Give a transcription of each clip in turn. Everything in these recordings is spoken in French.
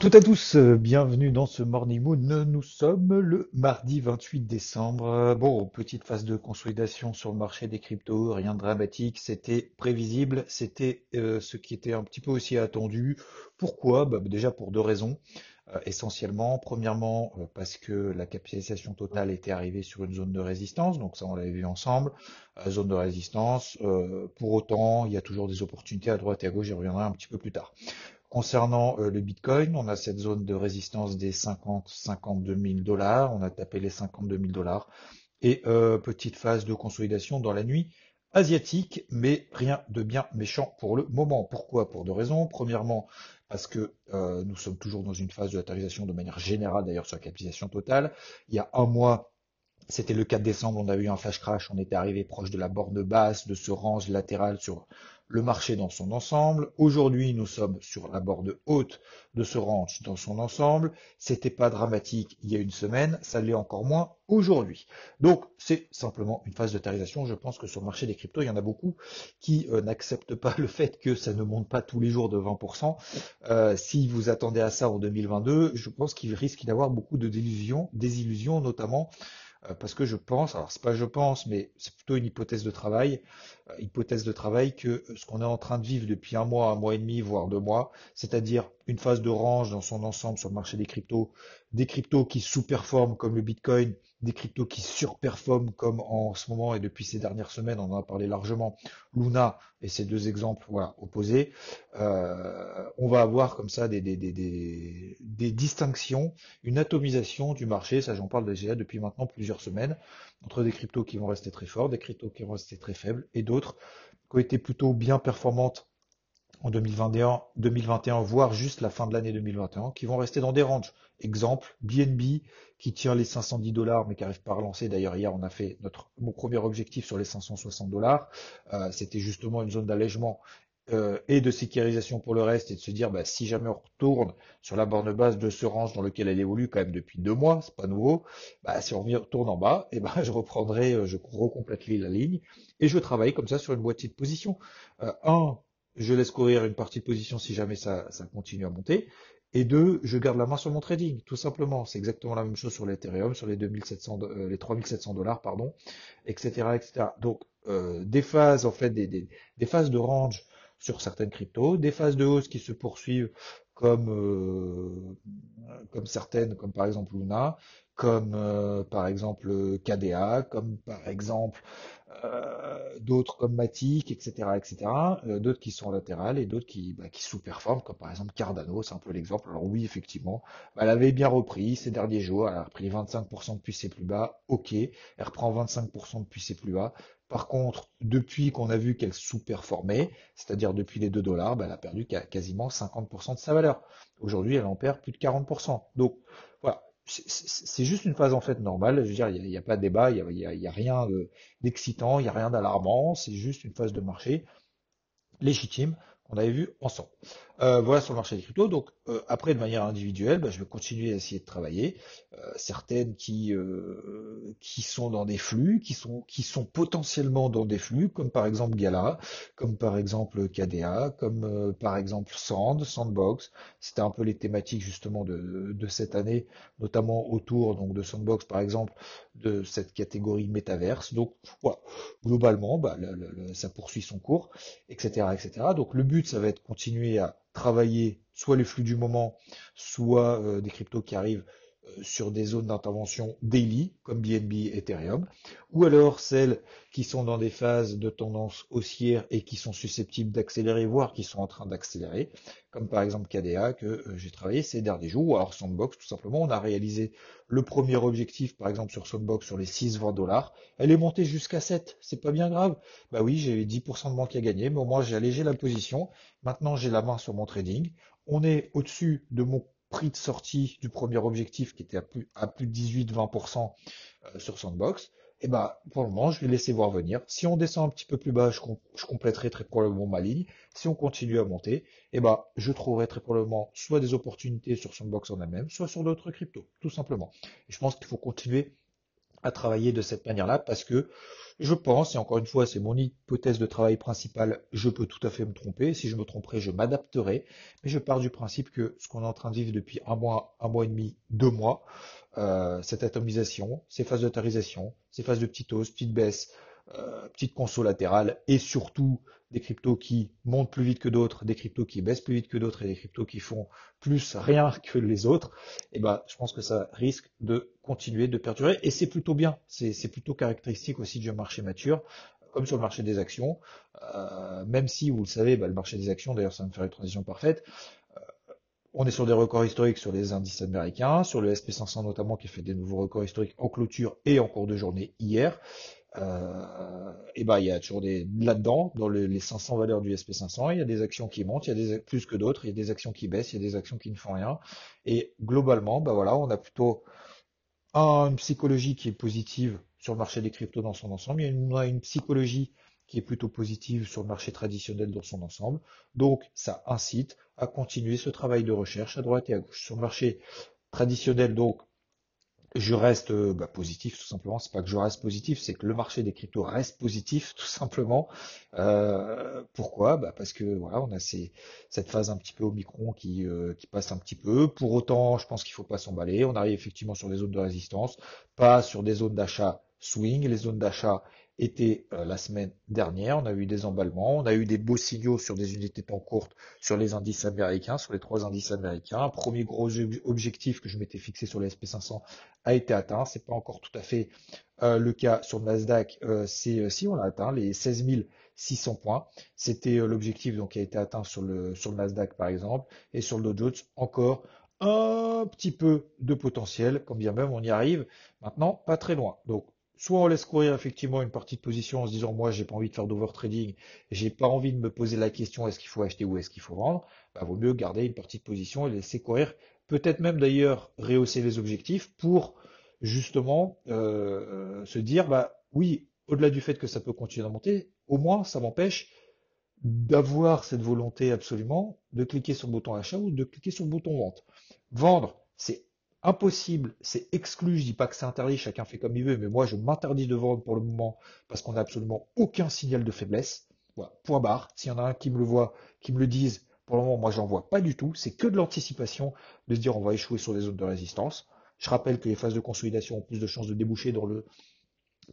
Tout à tous, euh, bienvenue dans ce Morning Moon. Nous sommes le mardi 28 décembre. Euh, Bon, petite phase de consolidation sur le marché des cryptos, rien de dramatique, c'était prévisible, c'était euh, ce qui était un petit peu aussi attendu. Pourquoi? Bah, déjà pour deux raisons. Essentiellement, premièrement, parce que la capitalisation totale était arrivée sur une zone de résistance, donc ça on l'avait vu ensemble, zone de résistance. Pour autant, il y a toujours des opportunités à droite et à gauche, j'y reviendrai un petit peu plus tard. Concernant euh, le Bitcoin, on a cette zone de résistance des 50-52 000 dollars. On a tapé les 52 000 dollars. Et euh, petite phase de consolidation dans la nuit asiatique, mais rien de bien méchant pour le moment. Pourquoi? Pour deux raisons. Premièrement, parce que euh, nous sommes toujours dans une phase de latérisation de manière générale, d'ailleurs sur la capitalisation totale. Il y a un mois, c'était le 4 décembre, on a eu un flash crash, on était arrivé proche de la borne basse, de ce range latéral sur le marché dans son ensemble. Aujourd'hui, nous sommes sur la borne haute de ce range dans son ensemble. C'était pas dramatique il y a une semaine, ça l'est encore moins aujourd'hui. Donc, c'est simplement une phase de tarisation. Je pense que sur le marché des cryptos, il y en a beaucoup qui euh, n'acceptent pas le fait que ça ne monte pas tous les jours de 20%. Euh, si vous attendez à ça en 2022, je pense qu'il risque d'y avoir beaucoup de désillusions, désillusions notamment parce que je pense, alors c'est pas je pense, mais c'est plutôt une hypothèse de travail, euh, hypothèse de travail que ce qu'on est en train de vivre depuis un mois, un mois et demi, voire deux mois, c'est-à-dire une phase de range dans son ensemble sur le marché des cryptos, des cryptos qui sous-performent comme le Bitcoin, des cryptos qui surperforment comme en ce moment et depuis ces dernières semaines, on en a parlé largement, Luna et ces deux exemples opposés, euh, on va avoir comme ça des, des, des, des, des distinctions, une atomisation du marché, ça j'en parle déjà depuis maintenant plusieurs semaines, entre des cryptos qui vont rester très forts, des cryptos qui vont rester très faibles, et d'autres qui ont été plutôt bien performantes en 2021, 2021, voire juste la fin de l'année 2021, qui vont rester dans des ranges. Exemple, BNB qui tient les 510 dollars mais qui n'arrive pas à relancer. D'ailleurs, hier, on a fait notre mon premier objectif sur les 560 dollars. Euh, C'était justement une zone d'allègement euh, et de sécurisation pour le reste et de se dire bah, si jamais on retourne sur la borne basse de ce range dans lequel elle évolue quand même depuis deux mois, c'est pas nouveau, bah, si on retourne en bas, et ben je reprendrai, euh, je recompléterai la ligne et je travaille comme ça sur une moitié de position. Euh, un, je laisse courir une partie de position si jamais ça, continue à monter. Et deux, je garde la main sur mon trading, tout simplement. C'est exactement la même chose sur l'Ethereum, sur les 2700, euh, 3700 dollars, etc., etc. Donc, euh, des phases, en fait, des, phases de range sur certaines cryptos, des phases de hausse qui se poursuivent comme, euh, comme certaines, comme par exemple Luna, comme euh, par exemple KDA, comme par exemple euh, d'autres comme Matic, etc., etc., euh, d'autres qui sont latérales et d'autres qui, bah, qui sous-performent, comme par exemple Cardano, c'est un peu l'exemple. Alors oui, effectivement, bah, elle avait bien repris ces derniers jours, elle a repris 25% depuis ses plus bas, ok, elle reprend 25% depuis ses plus bas. Par contre, depuis qu'on a vu qu'elle sous-performait, c'est-à-dire depuis les 2 dollars, bah, elle a perdu quasiment 50% de sa valeur. Aujourd'hui, elle en perd plus de 40%. Donc, c'est juste une phase en fait normale. Je veux dire, il n'y a, pas de débat, il n'y a, a, rien d'excitant, il n'y a rien d'alarmant. C'est juste une phase de marché légitime qu'on avait vu ensemble. Euh, voilà sur le marché des cryptos. Donc euh, après, de manière individuelle, bah, je vais continuer à essayer de travailler. Euh, certaines qui euh, qui sont dans des flux, qui sont qui sont potentiellement dans des flux, comme par exemple Gala, comme par exemple KDA, comme euh, par exemple Sand, Sandbox. C'était un peu les thématiques justement de, de cette année, notamment autour donc de Sandbox par exemple, de cette catégorie métaverse. Donc globalement, bah, le, le, ça poursuit son cours, etc., etc. Donc le but, ça va être continuer à travailler soit les flux du moment, soit euh, des cryptos qui arrivent sur des zones d'intervention daily, comme BNB Ethereum, ou alors celles qui sont dans des phases de tendance haussière et qui sont susceptibles d'accélérer, voire qui sont en train d'accélérer, comme par exemple KDA que euh, j'ai travaillé ces derniers jours, ou alors Sandbox tout simplement. On a réalisé le premier objectif, par exemple sur Sandbox, sur les 6-20 dollars. Elle est montée jusqu'à 7, c'est pas bien grave. Bah oui, j'ai 10% de manque à gagner, mais au moins j'ai allégé la position. Maintenant j'ai la main sur mon trading. On est au-dessus de mon prix de sortie du premier objectif qui était à plus, à plus de 18-20% euh, sur Sandbox, et eh ben pour le moment je vais laisser voir venir. Si on descend un petit peu plus bas, je, compléterai très probablement ma ligne. Si on continue à monter, et eh ben je trouverai très probablement soit des opportunités sur Sandbox en elle-même, soit sur d'autres cryptos, tout simplement. Je pense qu'il faut continuer à travailler de cette manière-là parce que je pense, et encore une fois, c'est mon hypothèse de travail principale, je peux tout à fait me tromper. Si je me tromperai, je m'adapterai. Mais je pars du principe que ce qu'on est en train de vivre depuis un mois, un mois et demi, deux mois, euh, cette atomisation, ces phases d'autorisation, ces phases de petite hausse, petite baisse, euh, petite conso latérale, et surtout des cryptos qui montent plus vite que d'autres, des cryptos qui baissent plus vite que d'autres et des cryptos qui font plus rien que les autres, et eh ben, je pense que ça risque de continuer de perdurer et c'est plutôt bien. C'est plutôt caractéristique aussi du marché mature, comme sur le marché des actions, euh, même si vous le savez, bah, le marché des actions, d'ailleurs ça me faire une transition parfaite, euh, on est sur des records historiques sur les indices américains, sur le SP500 notamment qui fait des nouveaux records historiques en clôture et en cours de journée hier. Euh, et ben il y a toujours des là-dedans dans les 500 valeurs du SP500, il y a des actions qui montent, il y a des plus que d'autres, il y a des actions qui baissent, il y a des actions qui ne font rien. Et globalement, ben voilà, on a plutôt une psychologie qui est positive sur le marché des cryptos dans son ensemble, il y a une, une psychologie qui est plutôt positive sur le marché traditionnel dans son ensemble. Donc ça incite à continuer ce travail de recherche à droite et à gauche. Sur le marché traditionnel, donc je reste euh, bah, positif tout simplement. C'est pas que je reste positif, c'est que le marché des cryptos reste positif tout simplement. Euh, pourquoi? Bah, Parce que voilà, on a cette phase un petit peu au micron qui, euh, qui passe un petit peu. Pour autant, je pense qu'il faut pas s'emballer. On arrive effectivement sur des zones de résistance, pas sur des zones d'achat swing. Les zones d'achat était euh, la semaine dernière. On a eu des emballements, on a eu des beaux signaux sur des unités temps courtes sur les indices américains, sur les trois indices américains. Un premier gros objectif que je m'étais fixé sur les SP500 a été atteint. C'est pas encore tout à fait euh, le cas sur le Nasdaq. Euh, c'est si on l'a atteint les 16 600 points. C'était l'objectif donc qui a été atteint sur le sur le Nasdaq par exemple et sur le Dow Jones encore un petit peu de potentiel, quand bien même on y arrive. Maintenant, pas très loin. Donc soit on laisse courir effectivement une partie de position en se disant moi j'ai pas envie de faire d'overtrading, j'ai pas envie de me poser la question est-ce qu'il faut acheter ou est-ce qu'il faut vendre, bah, vaut mieux garder une partie de position et laisser courir, peut-être même d'ailleurs rehausser les objectifs pour justement euh, se dire bah oui, au-delà du fait que ça peut continuer à monter, au moins ça m'empêche d'avoir cette volonté absolument de cliquer sur le bouton achat ou de cliquer sur le bouton vente. Vendre, c'est impossible, c'est exclu, je dis pas que c'est interdit, chacun fait comme il veut, mais moi je m'interdis de vendre pour le moment parce qu'on n'a absolument aucun signal de faiblesse. Voilà, point barre. S'il y en a un qui me le voit, qui me le dise, pour le moment moi j'en vois pas du tout, c'est que de l'anticipation de se dire on va échouer sur les zones de résistance. Je rappelle que les phases de consolidation ont plus de chances de déboucher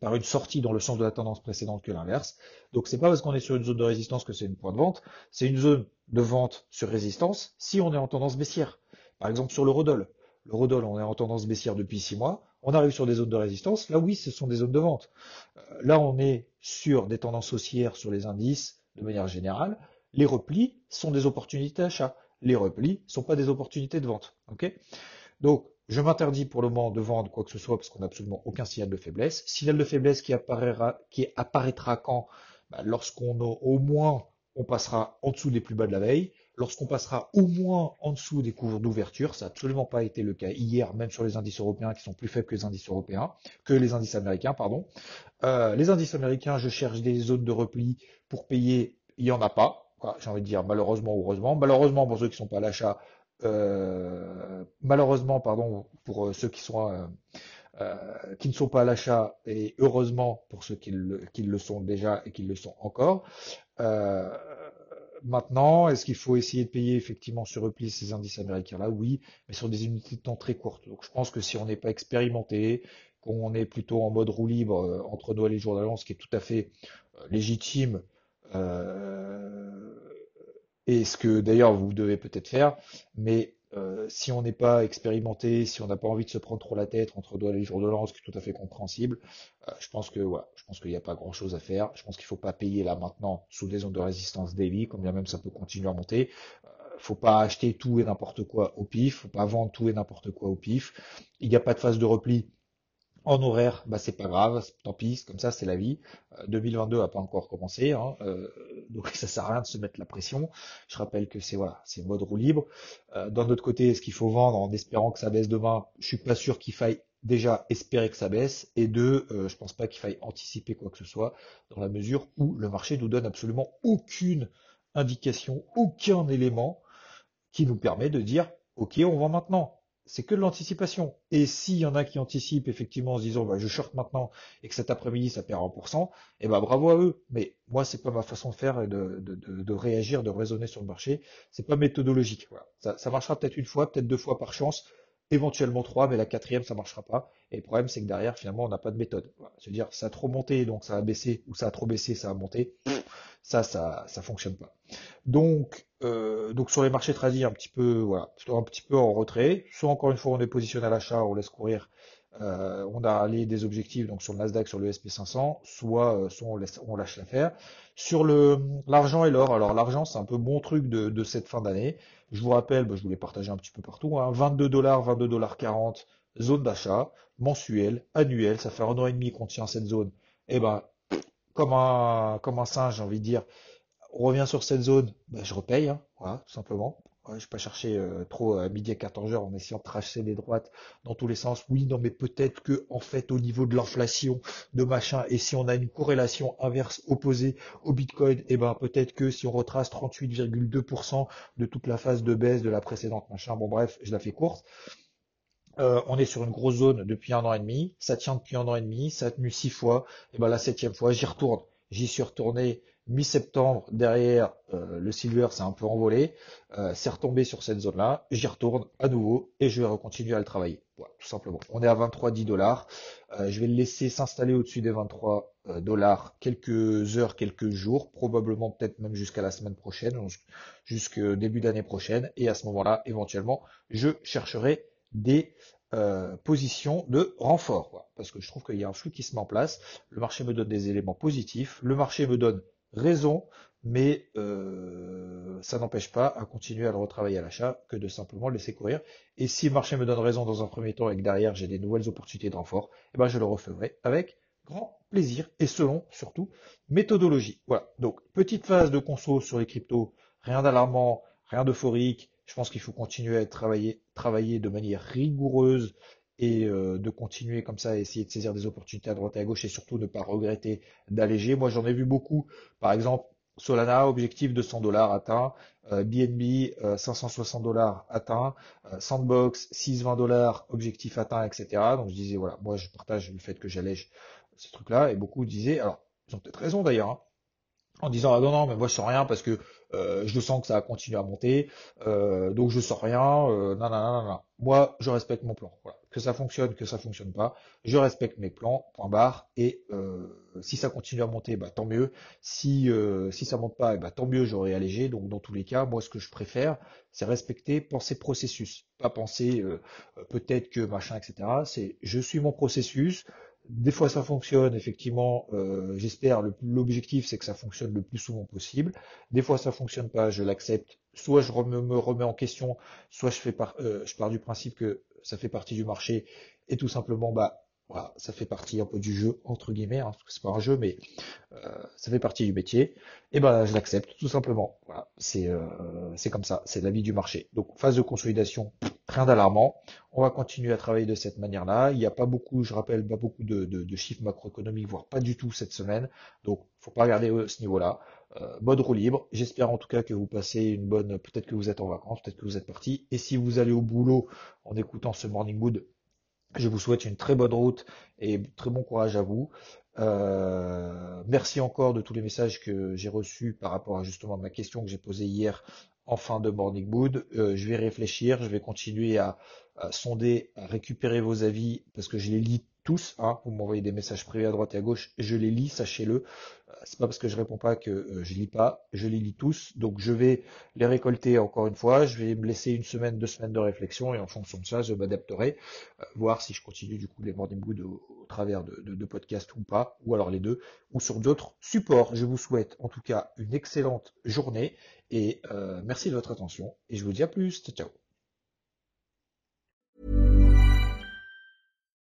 par une sortie dans le sens de la tendance précédente que l'inverse. Donc c'est pas parce qu'on est sur une zone de résistance que c'est une point de vente, c'est une zone de vente sur résistance si on est en tendance baissière. Par exemple sur le Rodol. Le Rodol, on est en tendance baissière depuis six mois. On arrive sur des zones de résistance. Là, oui, ce sont des zones de vente. Euh, là, on est sur des tendances haussières sur les indices de manière générale. Les replis sont des opportunités d'achat. Les replis sont pas des opportunités de vente. Donc, je m'interdis pour le moment de vendre quoi que ce soit parce qu'on n'a absolument aucun signal de faiblesse. Signal de faiblesse qui apparaîtra, qui apparaîtra quand? Bah, Lorsqu'on au moins on passera en dessous des plus bas de la veille lorsqu'on passera au moins en dessous des cours d'ouverture. Ça n'a absolument pas été le cas hier, même sur les indices européens qui sont plus faibles que les indices européens, que les indices américains, pardon. Euh, les indices américains, je cherche des zones de repli pour payer, il n'y en a pas. J'ai envie de dire malheureusement ou heureusement. Malheureusement pour ceux qui ne sont pas à l'achat, euh, malheureusement, pardon, pour euh, ceux qui sont qui ne sont pas à l'achat et heureusement pour ceux qui le, sont déjà et qui le sont encore. Maintenant, est-ce qu'il faut essayer de payer effectivement sur repli ces indices américains-là? Oui, mais sur des unités de temps très courtes. Donc je pense que si on n'est pas expérimenté, qu'on est plutôt en mode roue libre euh, entre Noël et jour d'avance, ce qui est tout à fait euh, légitime, euh, et ce que d'ailleurs vous devez peut-être faire, mais euh, si on n'est pas expérimenté, si on n'a pas envie de se prendre trop la tête entre doigts les jours de lance, ce qui est tout à fait compréhensible, euh, je pense que voilà, je pense qu'il n'y a pas grand chose à faire. Je pense qu'il faut pas payer là maintenant sous des zones de résistance daily, comme bien même ça peut continuer à monter. Euh, faut pas acheter tout et n'importe quoi au pif, faut pas vendre tout et n'importe quoi au pif. Il n'y a pas de phase de repli en horaire, bah c'est pas grave, tant pis, comme ça c'est la vie. 2022 a pas encore commencé, hein, euh, donc ça sert à rien de se mettre la pression. Je rappelle que c'est voilà, c'est mode roue libre. Euh, D'un autre côté, est-ce qu'il faut vendre en espérant que ça baisse demain Je suis pas sûr qu'il faille déjà espérer que ça baisse, et deux, euh, je pense pas qu'il faille anticiper quoi que ce soit, dans la mesure où le marché nous donne absolument aucune indication, aucun élément qui nous permet de dire ok on vend maintenant c'est que de l'anticipation. Et s'il y en a qui anticipent effectivement en se disant bah, je short maintenant et que cet après-midi ça perd 1%, eh ben bravo à eux. Mais moi c'est pas ma façon de faire et de, de, de, réagir, de raisonner sur le marché. C'est pas méthodologique. Ça, ça marchera peut-être une fois, peut-être deux fois par chance, éventuellement trois, mais la quatrième ça marchera pas. Et le problème c'est que derrière finalement on n'a pas de méthode. Voilà. C'est-à-dire ça a trop monté donc ça a baissé ou ça a trop baissé ça a monté. Ça ça ça fonctionne pas. Donc euh, donc sur les marchés tradis, un petit peu, voilà, un petit peu en retrait. Soit encore une fois on est positionné à l'achat, on laisse courir, euh, on a allé des objectifs donc sur le Nasdaq, sur le SP500, soit, euh, soit on, laisse, on lâche l'affaire. Sur le l'argent et l'or, alors l'argent c'est un peu bon truc de, de cette fin d'année. Je vous rappelle, bah, je vous l'ai partagé un petit peu partout, hein, 22 dollars, 22 dollars 40, zone d'achat, mensuelle, annuelle, ça fait un an et demi qu'on tient cette zone. Et eh ben comme un comme un singe, j'ai envie de dire on revient sur cette zone, ben, je repaye, hein, tout simplement. je vais pas chercher euh, trop à midi à 14 heures en essayant de tracer des droites dans tous les sens. Oui, non, mais peut-être que en fait au niveau de l'inflation, de machin, et si on a une corrélation inverse opposée au Bitcoin, eh ben peut-être que si on retrace 38,2% de toute la phase de baisse de la précédente machin, bon bref, je la fais courte. Euh, on est sur une grosse zone depuis un an et demi, ça tient depuis un an et demi, ça a tenu six fois, et ben la septième fois j'y retourne. J'y suis retourné mi-septembre, derrière, euh, le silver s'est un peu envolé, euh, c'est retombé sur cette zone-là, j'y retourne à nouveau et je vais recontinuer à le travailler. Voilà, tout simplement. On est à 23,10 dollars. Euh, je vais le laisser s'installer au-dessus des 23 dollars quelques heures, quelques jours, probablement peut-être même jusqu'à la semaine prochaine, jusqu'au début d'année prochaine. Et à ce moment-là, éventuellement, je chercherai des positions de renfort. Parce que je trouve qu'il y a un flux qui se met en place. Le marché me donne des éléments positifs. Le marché me donne raison, mais euh, ça n'empêche pas à continuer à le retravailler à l'achat que de simplement le laisser courir. Et si le marché me donne raison dans un premier temps et que derrière j'ai des nouvelles opportunités de renfort, eh ben je le referai avec grand plaisir et selon surtout méthodologie. Voilà. Donc petite phase de conso sur les cryptos, rien d'alarmant, rien d'euphorique. Je pense qu'il faut continuer à travailler, travailler de manière rigoureuse et euh, de continuer comme ça essayer de saisir des opportunités à droite et à gauche et surtout ne pas regretter d'alléger. Moi j'en ai vu beaucoup, par exemple Solana, objectif de 100 dollars atteint, BNB 560 dollars atteint, euh, Sandbox 620 dollars, objectif atteint, etc. Donc je disais voilà, moi je partage le fait que j'allège ces trucs-là et beaucoup disaient, alors ils ont peut-être raison d'ailleurs, hein, en disant ah non non mais moi je sens rien parce que euh, je sens que ça va continuer à monter, euh, donc je sens rien, euh, non, non, non, non, Moi, je respecte mon plan. Voilà. Que ça fonctionne, que ça fonctionne pas, je respecte mes plans, point barre. Et euh, si ça continue à monter, bah tant mieux. Si si ça monte pas, bah, tant mieux, j'aurai allégé. Donc dans tous les cas, moi ce que je préfère, c'est respecter, penser processus, pas penser peut-être que machin, etc. C'est je suis mon processus. Des fois ça fonctionne, effectivement, euh, j'espère, l'objectif c'est que ça fonctionne le plus souvent possible. Des fois ça fonctionne pas, je l'accepte. Soit je me remets en question, soit euh, je pars du principe que ça fait partie du marché et tout simplement bah voilà, ça fait partie un peu du jeu, entre guillemets, hein, parce que c'est pas un jeu, mais euh, ça fait partie du métier. Et ben je l'accepte, tout simplement. Voilà, c'est euh, c'est comme ça, c'est la vie du marché. Donc phase de consolidation, rien d'alarmant. On va continuer à travailler de cette manière-là. Il n'y a pas beaucoup, je rappelle, pas beaucoup de, de, chiffres macroéconomiques, voire pas du tout cette semaine. Donc faut pas regarder ce niveau-là. Euh, mode roue libre. J'espère en tout cas que vous passez une bonne. Peut-être que vous êtes en vacances, peut-être que vous êtes parti. Et si vous allez au boulot en écoutant ce morning mood, je vous souhaite une très bonne route et très bon courage à vous. Euh, merci encore de tous les messages que j'ai reçus par rapport à justement ma question que j'ai posée hier en fin de Morning Mood. Euh, je vais réfléchir, je vais continuer à, sonder, à récupérer vos avis parce que je les lis tous. Hein. Vous m'envoyez des messages privés à droite et à gauche, je les lis, sachez-le. Euh, c'est pas parce que je réponds pas que euh, je lis pas, je les lis tous. Donc je vais les récolter encore une fois. Je vais me laisser une semaine, deux semaines de réflexion et en fonction de ça, je m'adapterai, euh, voir si je continue du coup les morning mood au, au travers de, podcasts ou pas, ou alors les deux, ou sur d'autres supports. Je vous souhaite en tout cas une excellente journée et merci de votre attention et je vous dis à plus. Ciao.